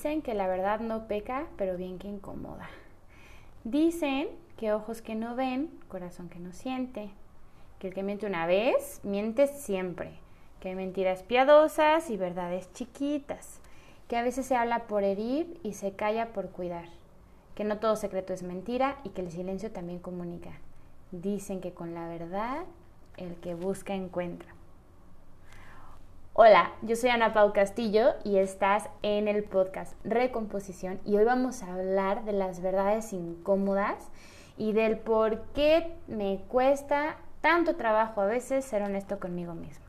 Dicen que la verdad no peca, pero bien que incomoda. Dicen que ojos que no ven, corazón que no siente. Que el que miente una vez, miente siempre. Que hay mentiras piadosas y verdades chiquitas. Que a veces se habla por herir y se calla por cuidar. Que no todo secreto es mentira y que el silencio también comunica. Dicen que con la verdad el que busca encuentra. Hola, yo soy Ana Pau Castillo y estás en el podcast Recomposición y hoy vamos a hablar de las verdades incómodas y del por qué me cuesta tanto trabajo a veces ser honesto conmigo mismo.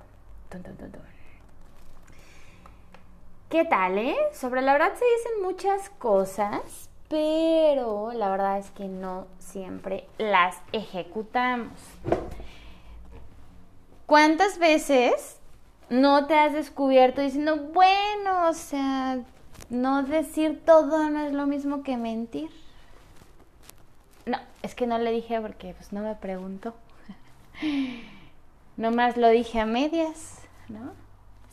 ¿Qué tal, eh? Sobre la verdad se dicen muchas cosas, pero la verdad es que no siempre las ejecutamos. ¿Cuántas veces no te has descubierto diciendo, bueno, o sea, no decir todo no es lo mismo que mentir. No, es que no le dije porque pues no me preguntó. Nomás lo dije a medias, ¿no?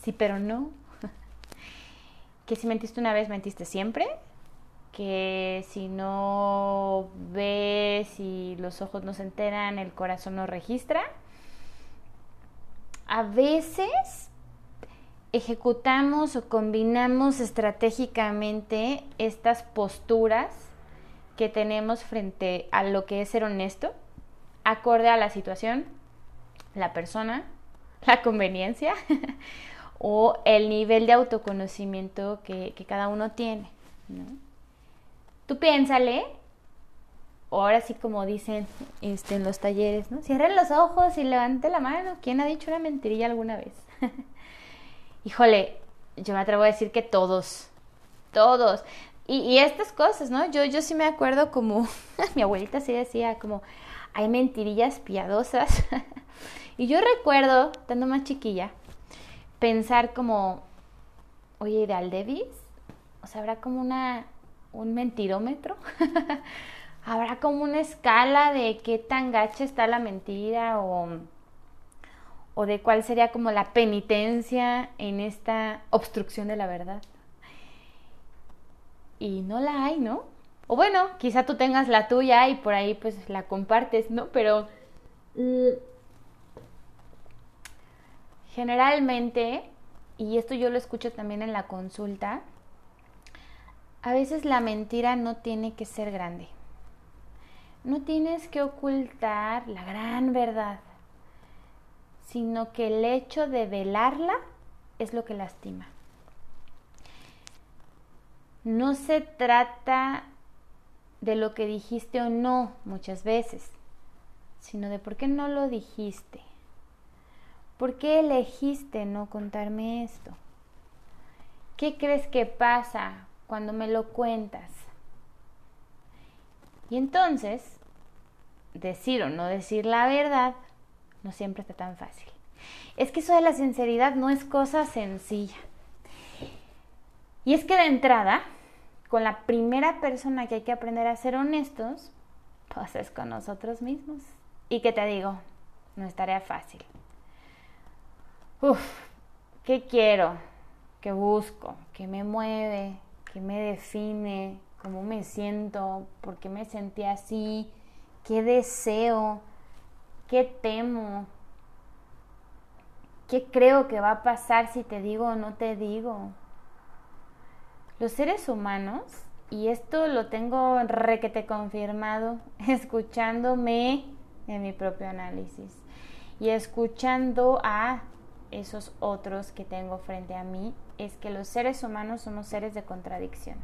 Sí, pero no. que si mentiste una vez, mentiste siempre. Que si no ves y los ojos no se enteran, el corazón no registra. A veces ejecutamos o combinamos estratégicamente estas posturas que tenemos frente a lo que es ser honesto, acorde a la situación, la persona, la conveniencia o el nivel de autoconocimiento que, cada uno tiene. Tú piénsale, ahora sí como dicen este, en los talleres, ¿no? Cierren los ojos y levante la mano. ¿Quién ha dicho una mentirilla alguna vez? híjole, yo me atrevo a decir que todos, todos. Y, estas cosas, ¿no? Yo, yo sí me acuerdo como, mi abuelita sí decía como, hay mentirillas piadosas. y yo recuerdo, estando más chiquilla, pensar como, oye, de Aldevis, o sea, habrá como una, un mentirómetro. habrá como una escala de qué tan gacha está la mentira o o de cuál sería como la penitencia en esta obstrucción de la verdad. Y no la hay, ¿no? O bueno, quizá tú tengas la tuya y por ahí pues la compartes, ¿no? Pero mm, generalmente, y esto yo lo escucho también en la consulta, a veces la mentira no tiene que ser grande. No tienes que ocultar la gran verdad sino que el hecho de velarla es lo que lastima. No se trata de lo que dijiste o no muchas veces, sino de por qué no lo dijiste. ¿Por qué elegiste no contarme esto? ¿Qué crees que pasa cuando me lo cuentas? Y entonces, decir o no decir la verdad no siempre está tan fácil. Es que eso de la sinceridad no es cosa sencilla. Y es que de entrada, con la primera persona que hay que aprender a ser honestos, pues es con nosotros mismos. Y que te digo, no es tarea fácil. Uf, ¿qué quiero? ¿Qué busco? ¿Qué me mueve? ¿Qué me define? ¿Cómo me siento? ¿Por qué me sentí así? ¿Qué deseo? ¿Qué temo? ¿Qué creo que va a pasar si te digo o no te digo? Los seres humanos, y esto lo tengo requete confirmado, escuchándome en mi propio análisis y escuchando a esos otros que tengo frente a mí, es que los seres humanos somos seres de contradicción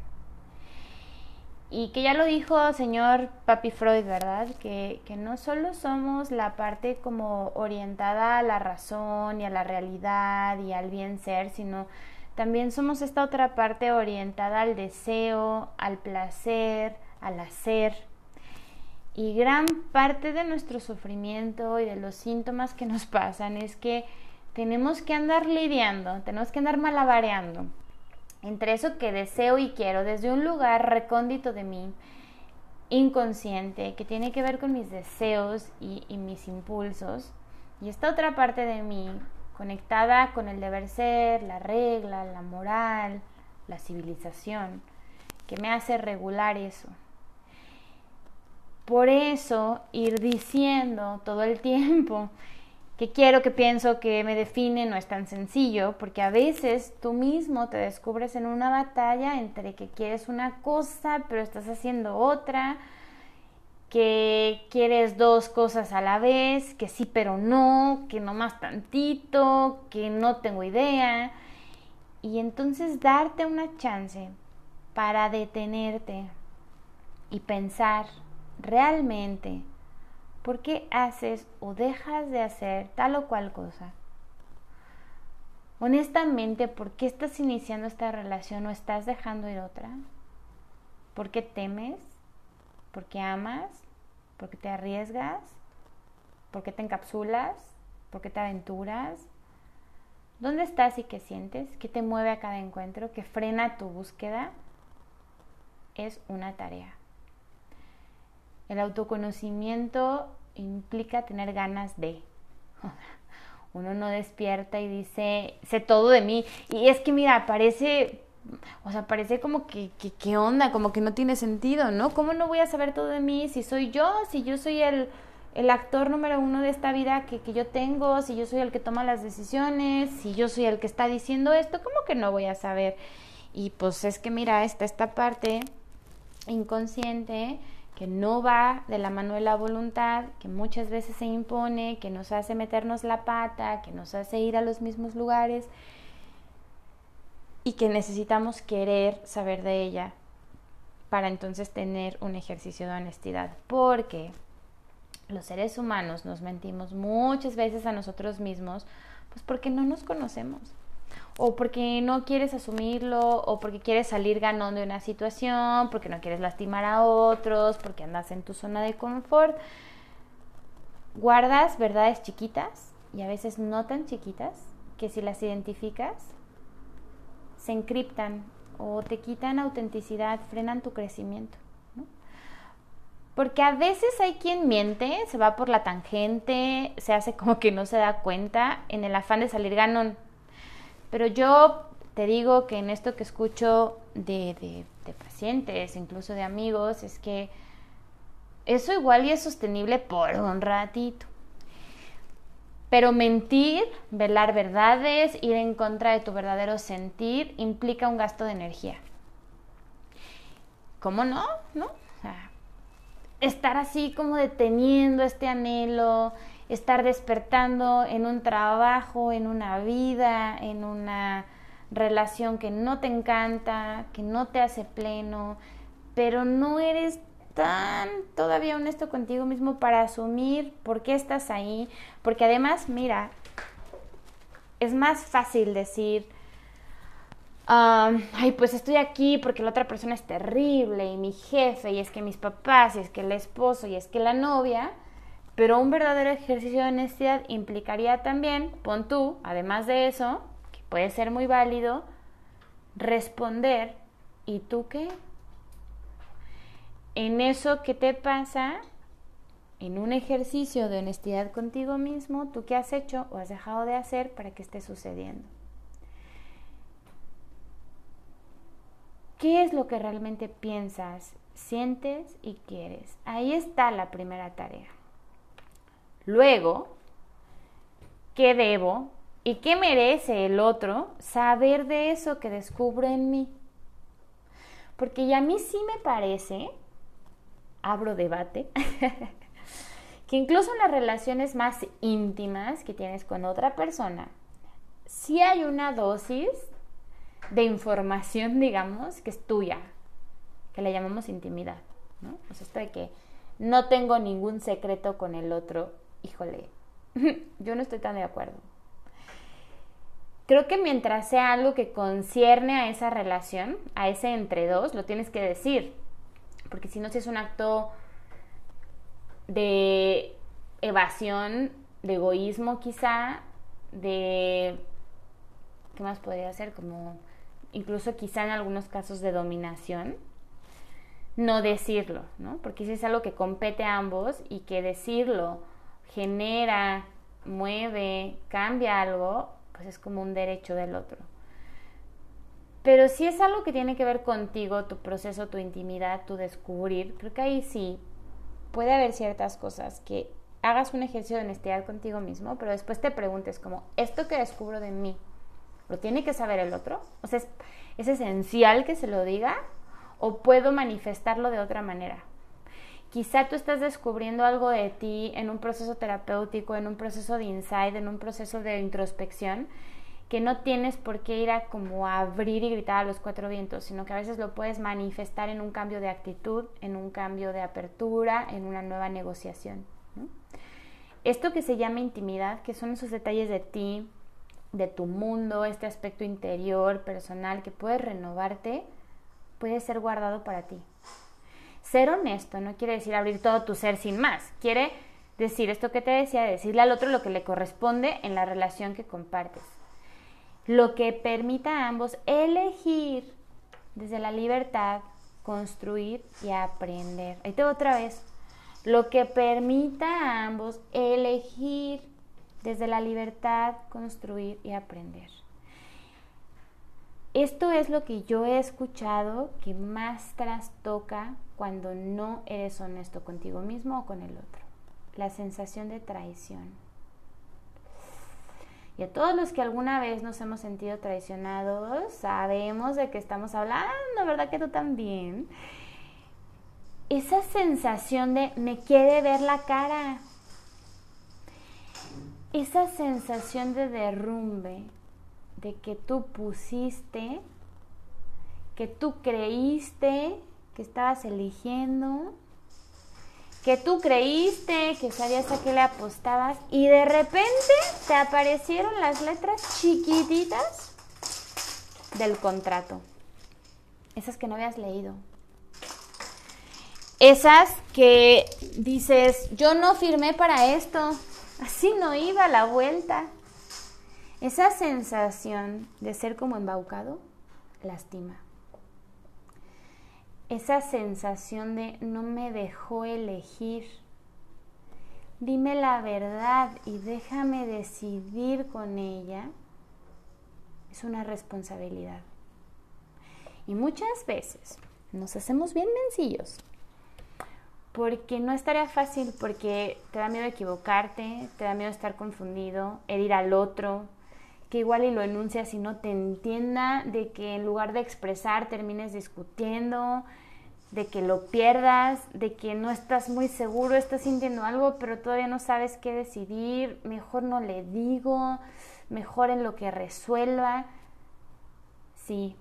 y que ya lo dijo señor Papi Freud, ¿verdad? Que, que, no solo somos la parte como orientada a la razón y a la realidad y al bien ser, sino también somos esta otra parte orientada al deseo, al placer, al hacer. Y gran parte de nuestro sufrimiento y de los síntomas que nos pasan es que tenemos que andar lidiando, tenemos que andar malabareando entre eso que deseo y quiero desde un lugar recóndito de mí, inconsciente, que tiene que ver con mis deseos y, mis impulsos, y esta otra parte de mí conectada con el deber ser, la regla, la moral, la civilización, que me hace regular eso. Por eso ir diciendo todo el tiempo que quiero, que pienso, que me define no es tan sencillo, porque a veces tú mismo te descubres en una batalla entre que quieres una cosa pero estás haciendo otra, que quieres dos cosas a la vez, que sí pero no, que no más tantito, que no tengo idea. Y entonces darte una chance para detenerte y pensar realmente por qué haces o dejas de hacer tal o cual cosa. Honestamente, ¿por qué estás iniciando esta relación o estás dejando ir otra? ¿Por qué temes? ¿Por qué amas? ¿Por qué te arriesgas? ¿Por qué te encapsulas? ¿Por qué te aventuras? ¿Dónde estás y qué sientes? ¿Qué te mueve a cada encuentro? ¿Qué frena tu búsqueda? Es una tarea. El autoconocimiento implica tener ganas de. Uno no despierta y dice, sé todo de mí. Y es que, mira, parece, o sea, parece como que, ¿qué onda? Como que no tiene sentido, ¿no? ¿Cómo no voy a saber todo de mí si soy yo? Si yo soy el, el actor número uno de esta vida que, que, yo tengo, si yo soy el que toma las decisiones, si yo soy el que está diciendo esto, ¿cómo que no voy a saber? Y pues es que mira, está esta parte inconsciente que no va de la mano de la voluntad, que muchas veces se impone, que nos hace meternos la pata, que nos hace ir a los mismos lugares y que necesitamos querer saber de ella para entonces tener un ejercicio de honestidad, porque los seres humanos nos mentimos muchas veces a nosotros mismos, pues porque no nos conocemos o porque no quieres asumirlo, o porque quieres salir ganando de una situación, porque no quieres lastimar a otros, porque andas en tu zona de confort. Guardas verdades chiquitas y a veces no tan chiquitas que si las identificas se encriptan o te quitan autenticidad, frenan tu crecimiento. Porque a veces hay quien miente, se va por la tangente, se hace como que no se da cuenta en el afán de salir ganón pero yo te digo que en esto que escucho de, pacientes, incluso de amigos, es que eso igual y es sostenible por un ratito. Pero mentir, velar verdades, ir en contra de tu verdadero sentir, implica un gasto de energía. ¿Cómo no? ¿No? estar así como deteniendo este anhelo, estar despertando en un trabajo, en una vida, en una relación que no te encanta, que no te hace pleno, pero no eres tan todavía honesto contigo mismo para asumir por qué estás ahí, porque además, mira, es más fácil decir, ay, pues estoy aquí porque la otra persona es terrible y mi jefe y es que mis papás y es que el esposo y es que la novia, pero un verdadero ejercicio de honestidad implicaría también, pon tú, además de eso, que puede ser muy válido, responder, ¿y tú qué? En eso que te pasa, en un ejercicio de honestidad contigo mismo, ¿tú qué has hecho o has dejado de hacer para que esté sucediendo? ¿Qué es lo que realmente piensas, sientes y quieres? Ahí está la primera tarea. Luego, ¿qué debo y qué merece el otro saber de eso que descubro en mí? Porque ya a mí sí me parece, abro debate, que incluso en las relaciones más íntimas que tienes con otra persona, sí hay una dosis de información, digamos, que es tuya, que le llamamos intimidad, ¿no? O sea, esto de que no tengo ningún secreto con el otro híjole, yo no estoy tan de acuerdo. Creo que mientras sea algo que concierne a esa relación, a ese entre dos, lo tienes que decir. Porque si no, si es un acto de evasión, de egoísmo quizá, de... ¿Qué más podría ser? Como incluso quizá en algunos casos de dominación, no decirlo, ¿no? Porque si es algo que compete a ambos y que decirlo genera, mueve, cambia algo, pues es como un derecho del otro. Pero si es algo que tiene que ver contigo, tu proceso, tu intimidad, tu descubrir, creo que ahí sí puede haber ciertas cosas que hagas un ejercicio de honestidad contigo mismo, pero después te preguntes como, ¿esto que descubro de mí, lo tiene que saber el otro? O sea, ¿es, es esencial que se lo diga o puedo manifestarlo de otra manera? Quizá tú estás descubriendo algo de ti en un proceso terapéutico, en un proceso de insight, en un proceso de introspección, que no tienes por qué ir a como abrir y gritar a los cuatro vientos, sino que a veces lo puedes manifestar en un cambio de actitud, en un cambio de apertura, en una nueva negociación. Esto que se llama intimidad, que son esos detalles de ti, de tu mundo, este aspecto interior, personal, que puedes renovarte, puede ser guardado para ti. Ser honesto no quiere decir abrir todo tu ser sin más, quiere decir esto que te decía, decirle al otro lo que le corresponde en la relación que compartes lo que permita a ambos elegir desde la libertad, construir y aprender. Ahí tengo otra vez. Lo que permita a ambos elegir desde la libertad, construir y aprender. Esto es lo que yo he escuchado que más trastoca cuando no eres honesto contigo mismo o con el otro. La sensación de traición. Y a todos los que alguna vez nos hemos sentido traicionados, sabemos de qué estamos hablando, ¿verdad que tú también? Esa sensación de me quiere ver la cara. Esa sensación de derrumbe, de que tú pusiste, que tú creíste que estabas eligiendo que tú creíste, que sabías a qué le apostabas y de repente te aparecieron las letras chiquititas del contrato. Esas que no habías leído. Esas que dices, yo no firmé para esto, así no iba la vuelta. Esa sensación de ser como embaucado lastima esa sensación de no me dejó elegir. Dime la verdad y déjame decidir con ella. Es una responsabilidad. Y muchas veces nos hacemos bien mencillos. Porque no estaría fácil, porque te da miedo equivocarte, te da miedo estar confundido, herir al otro, que igual y lo enuncias y no te entienda, de que en lugar de expresar termines discutiendo, de que lo pierdas, de que no estás muy seguro, estás sintiendo algo, pero todavía no sabes qué decidir, mejor no le digo, mejor en lo que resuelva. Sí.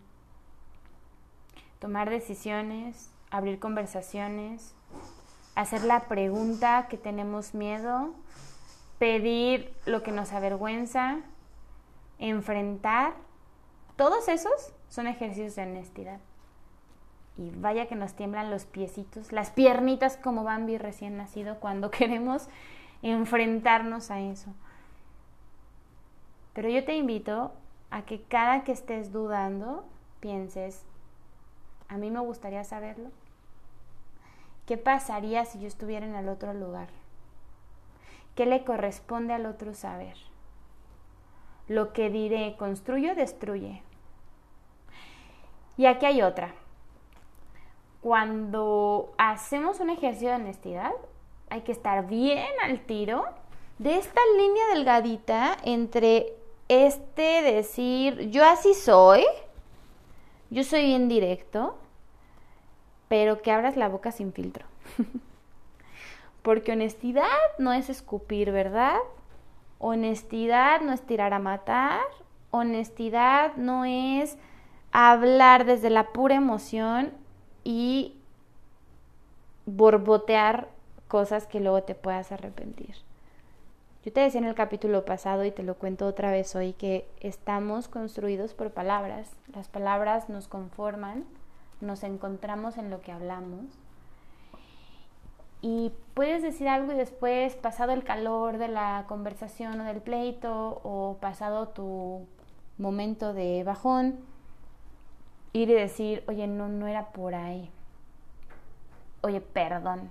Tomar decisiones, abrir conversaciones, hacer la pregunta que tenemos miedo, pedir lo que nos avergüenza, enfrentar. Todos esos son ejercicios de honestidad. Y vaya que nos tiemblan los piecitos, las piernitas como Bambi recién nacido cuando queremos enfrentarnos a eso. Pero yo te invito a que cada que estés dudando, pienses, a mí me gustaría saberlo. ¿Qué pasaría si yo estuviera en el otro lugar? ¿Qué le corresponde al otro saber? Lo que diré, construye o destruye. Y aquí hay otra cuando hacemos un ejercicio de honestidad, hay que estar bien al tiro de esta línea delgadita entre este decir, yo así soy, yo soy bien directo, pero que abras la boca sin filtro. Porque honestidad no es escupir, ¿verdad? Honestidad no es tirar a matar. Honestidad no es hablar desde la pura emoción y borbotear cosas que luego te puedas arrepentir. Yo te decía en el capítulo pasado y te lo cuento otra vez hoy que estamos construidos por palabras. Las palabras nos conforman, nos encontramos en lo que hablamos. Y puedes decir algo y después, pasado el calor de la conversación o del pleito o pasado tu momento de bajón, ir y decir, oye, no, no era por ahí. Oye, perdón.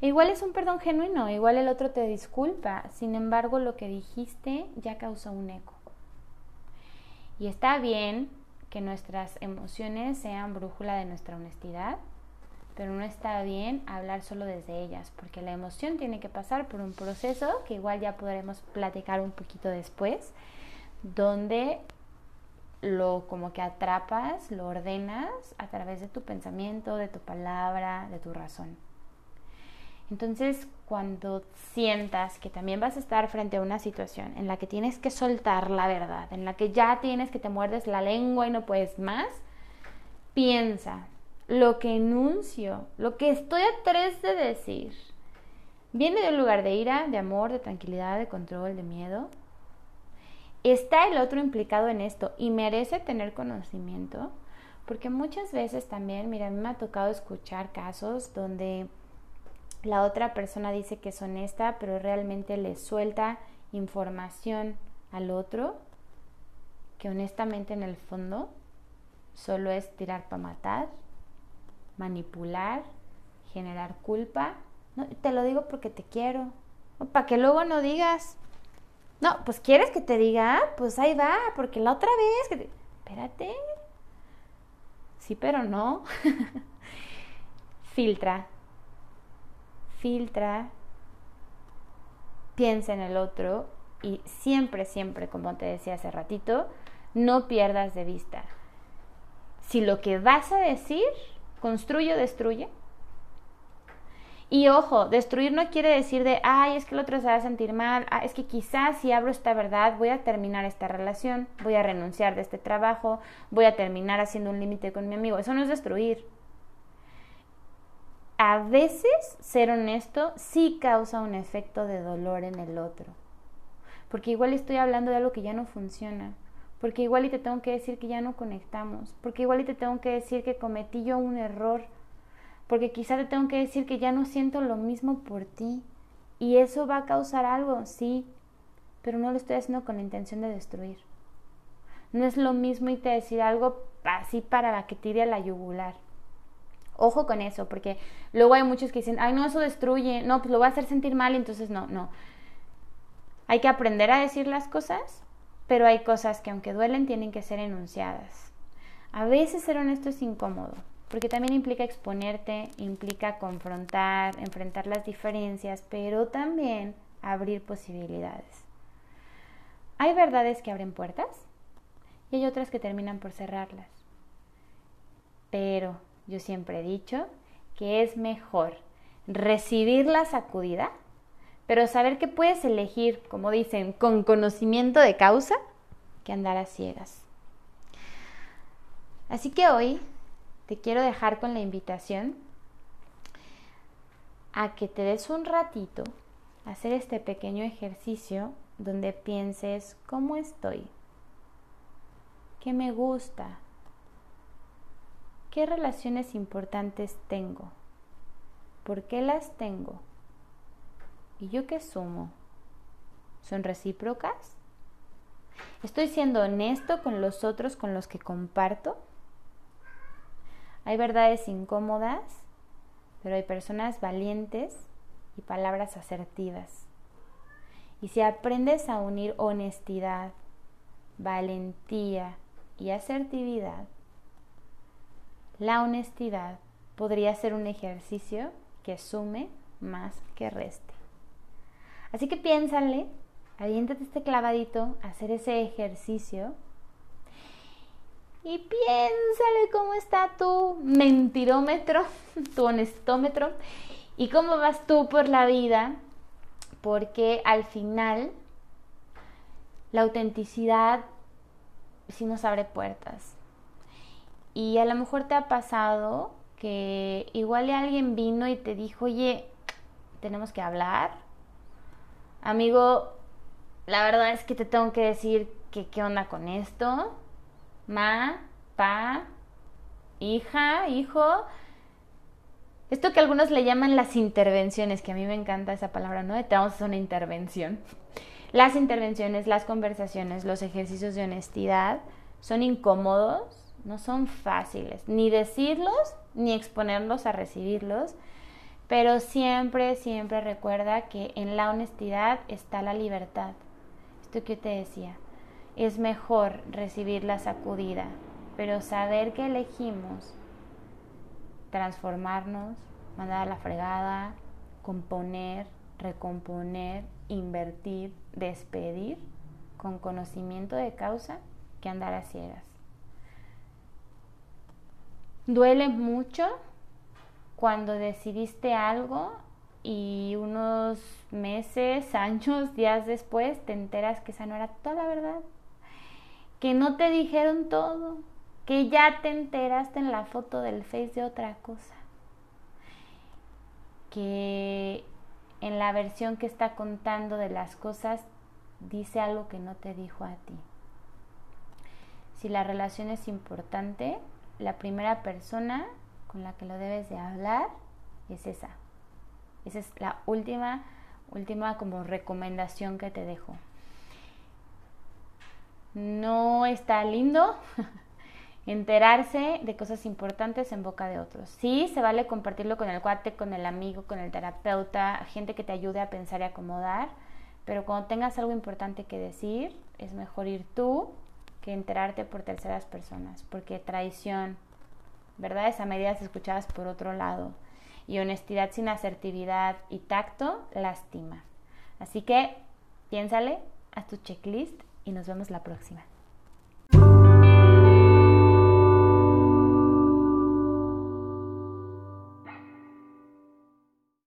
Igual es un perdón genuino, igual el otro te disculpa, sin embargo lo que dijiste ya causó un eco. Y está bien que nuestras emociones sean brújula de nuestra honestidad, pero no está bien hablar solo desde ellas, porque la emoción tiene que pasar por un proceso que igual ya podremos platicar un poquito después, donde lo como que atrapas, lo ordenas a través de tu pensamiento, de tu palabra, de tu razón. Entonces, cuando sientas que también vas a estar frente a una situación en la que tienes que soltar la verdad, en la que ya tienes que te muerdes la lengua y no puedes más, piensa, lo que enuncio, lo que estoy a tres de decir, viene de un lugar de ira, de amor, de tranquilidad, de control, de miedo. Está el otro implicado en esto y merece tener conocimiento, porque muchas veces también, mira, a mí me ha tocado escuchar casos donde la otra persona dice que es honesta, pero realmente le suelta información al otro que honestamente en el fondo solo es tirar para matar, manipular, generar culpa. No, te lo digo porque te quiero. Para que luego no digas, no, pues quieres que te diga, pues ahí va, porque la otra vez que Espérate. Sí, pero no. Filtra, filtra, piensa en el otro y siempre, siempre, como te decía hace ratito, no pierdas de vista. Si lo que vas a decir construye o destruye. Y ojo, destruir no quiere decir de, ay, es que el otro se va a sentir mal, ah, es que quizás si abro esta verdad voy a terminar esta relación, voy a renunciar de este trabajo, voy a terminar haciendo un límite con mi amigo. Eso no es destruir a veces ser honesto sí causa un efecto de dolor en el otro. Porque igual estoy hablando de algo que ya no funciona. Porque igual y te tengo que decir que ya no conectamos. Porque igual y te tengo que decir que cometí yo un error. Porque quizá te tengo que decir que ya no siento lo mismo por ti. Y eso va a causar algo, sí. Pero no lo estoy haciendo con la intención de destruir. No es lo mismo y te decir algo así para la que tire a la yugular Ojo con eso, porque luego hay muchos que dicen, ay, no, eso destruye, no, pues lo va a hacer sentir mal, entonces no, no. Hay que aprender a decir las cosas, pero hay cosas que aunque duelen tienen que ser enunciadas. A veces ser honesto es incómodo, porque también implica exponerte, implica confrontar, enfrentar las diferencias, pero también abrir posibilidades. Hay verdades que abren puertas y hay otras que terminan por cerrarlas. Pero yo siempre he dicho que es mejor recibir la sacudida, pero saber que puedes elegir, como dicen, con conocimiento de causa, que andar a ciegas. Así que hoy te quiero dejar con la invitación a que te des un ratito a hacer este pequeño ejercicio donde pienses cómo estoy, qué me gusta, ¿Qué relaciones importantes tengo? ¿Por qué las tengo? ¿Y yo qué sumo? ¿Son recíprocas? ¿Estoy siendo honesto con los otros con los que comparto? Hay verdades incómodas, pero hay personas valientes y palabras asertivas. Y si aprendes a unir honestidad, valentía y asertividad, la honestidad podría ser un ejercicio que sume más que reste. Así que piénsale, aviéntate este clavadito, hacer ese ejercicio y piénsale cómo está tu mentirómetro, tu honestómetro y cómo vas tú por la vida, porque al final la autenticidad sí nos abre puertas. Y a lo mejor te ha pasado que igual alguien vino y te dijo, oye, tenemos que hablar. Amigo, la verdad es que te tengo que decir que qué onda con esto. Ma, pa, hija, hijo. Esto que algunos le llaman las intervenciones, que a mí me encanta esa palabra, ¿no? Te vamos a hacer una intervención. Las intervenciones, las conversaciones, los ejercicios de honestidad son incómodos, no son fáciles, ni decirlos, ni exponerlos a recibirlos, pero siempre, siempre recuerda que en la honestidad está la libertad. Esto que te decía, es mejor recibir la sacudida pero saber que elegimos transformarnos, mandar a la fregada, componer, recomponer, invertir, despedir con conocimiento de causa que andar a ciegas. Duele mucho cuando decidiste algo y unos meses, años, días después te enteras que esa no era toda la verdad, que no te dijeron todo, que ya te enteraste en la foto del Face de otra cosa, que en la versión que está contando de las cosas dice algo que no te dijo a ti. Si la relación es importante, la primera persona la que lo debes de hablar es esa. Esa es la última, última como recomendación que te dejo. No está lindo enterarse de cosas importantes en boca de otros. Sí, se vale compartirlo con el cuate, con el amigo, con el terapeuta, gente que te ayude a pensar y acomodar, pero cuando tengas algo importante que decir, es mejor ir tú que enterarte por terceras personas, porque traición, verdades a medidas escuchadas por otro lado y honestidad sin asertividad y tacto lastima. Así que piénsale, haz tu checklist y nos vemos la próxima.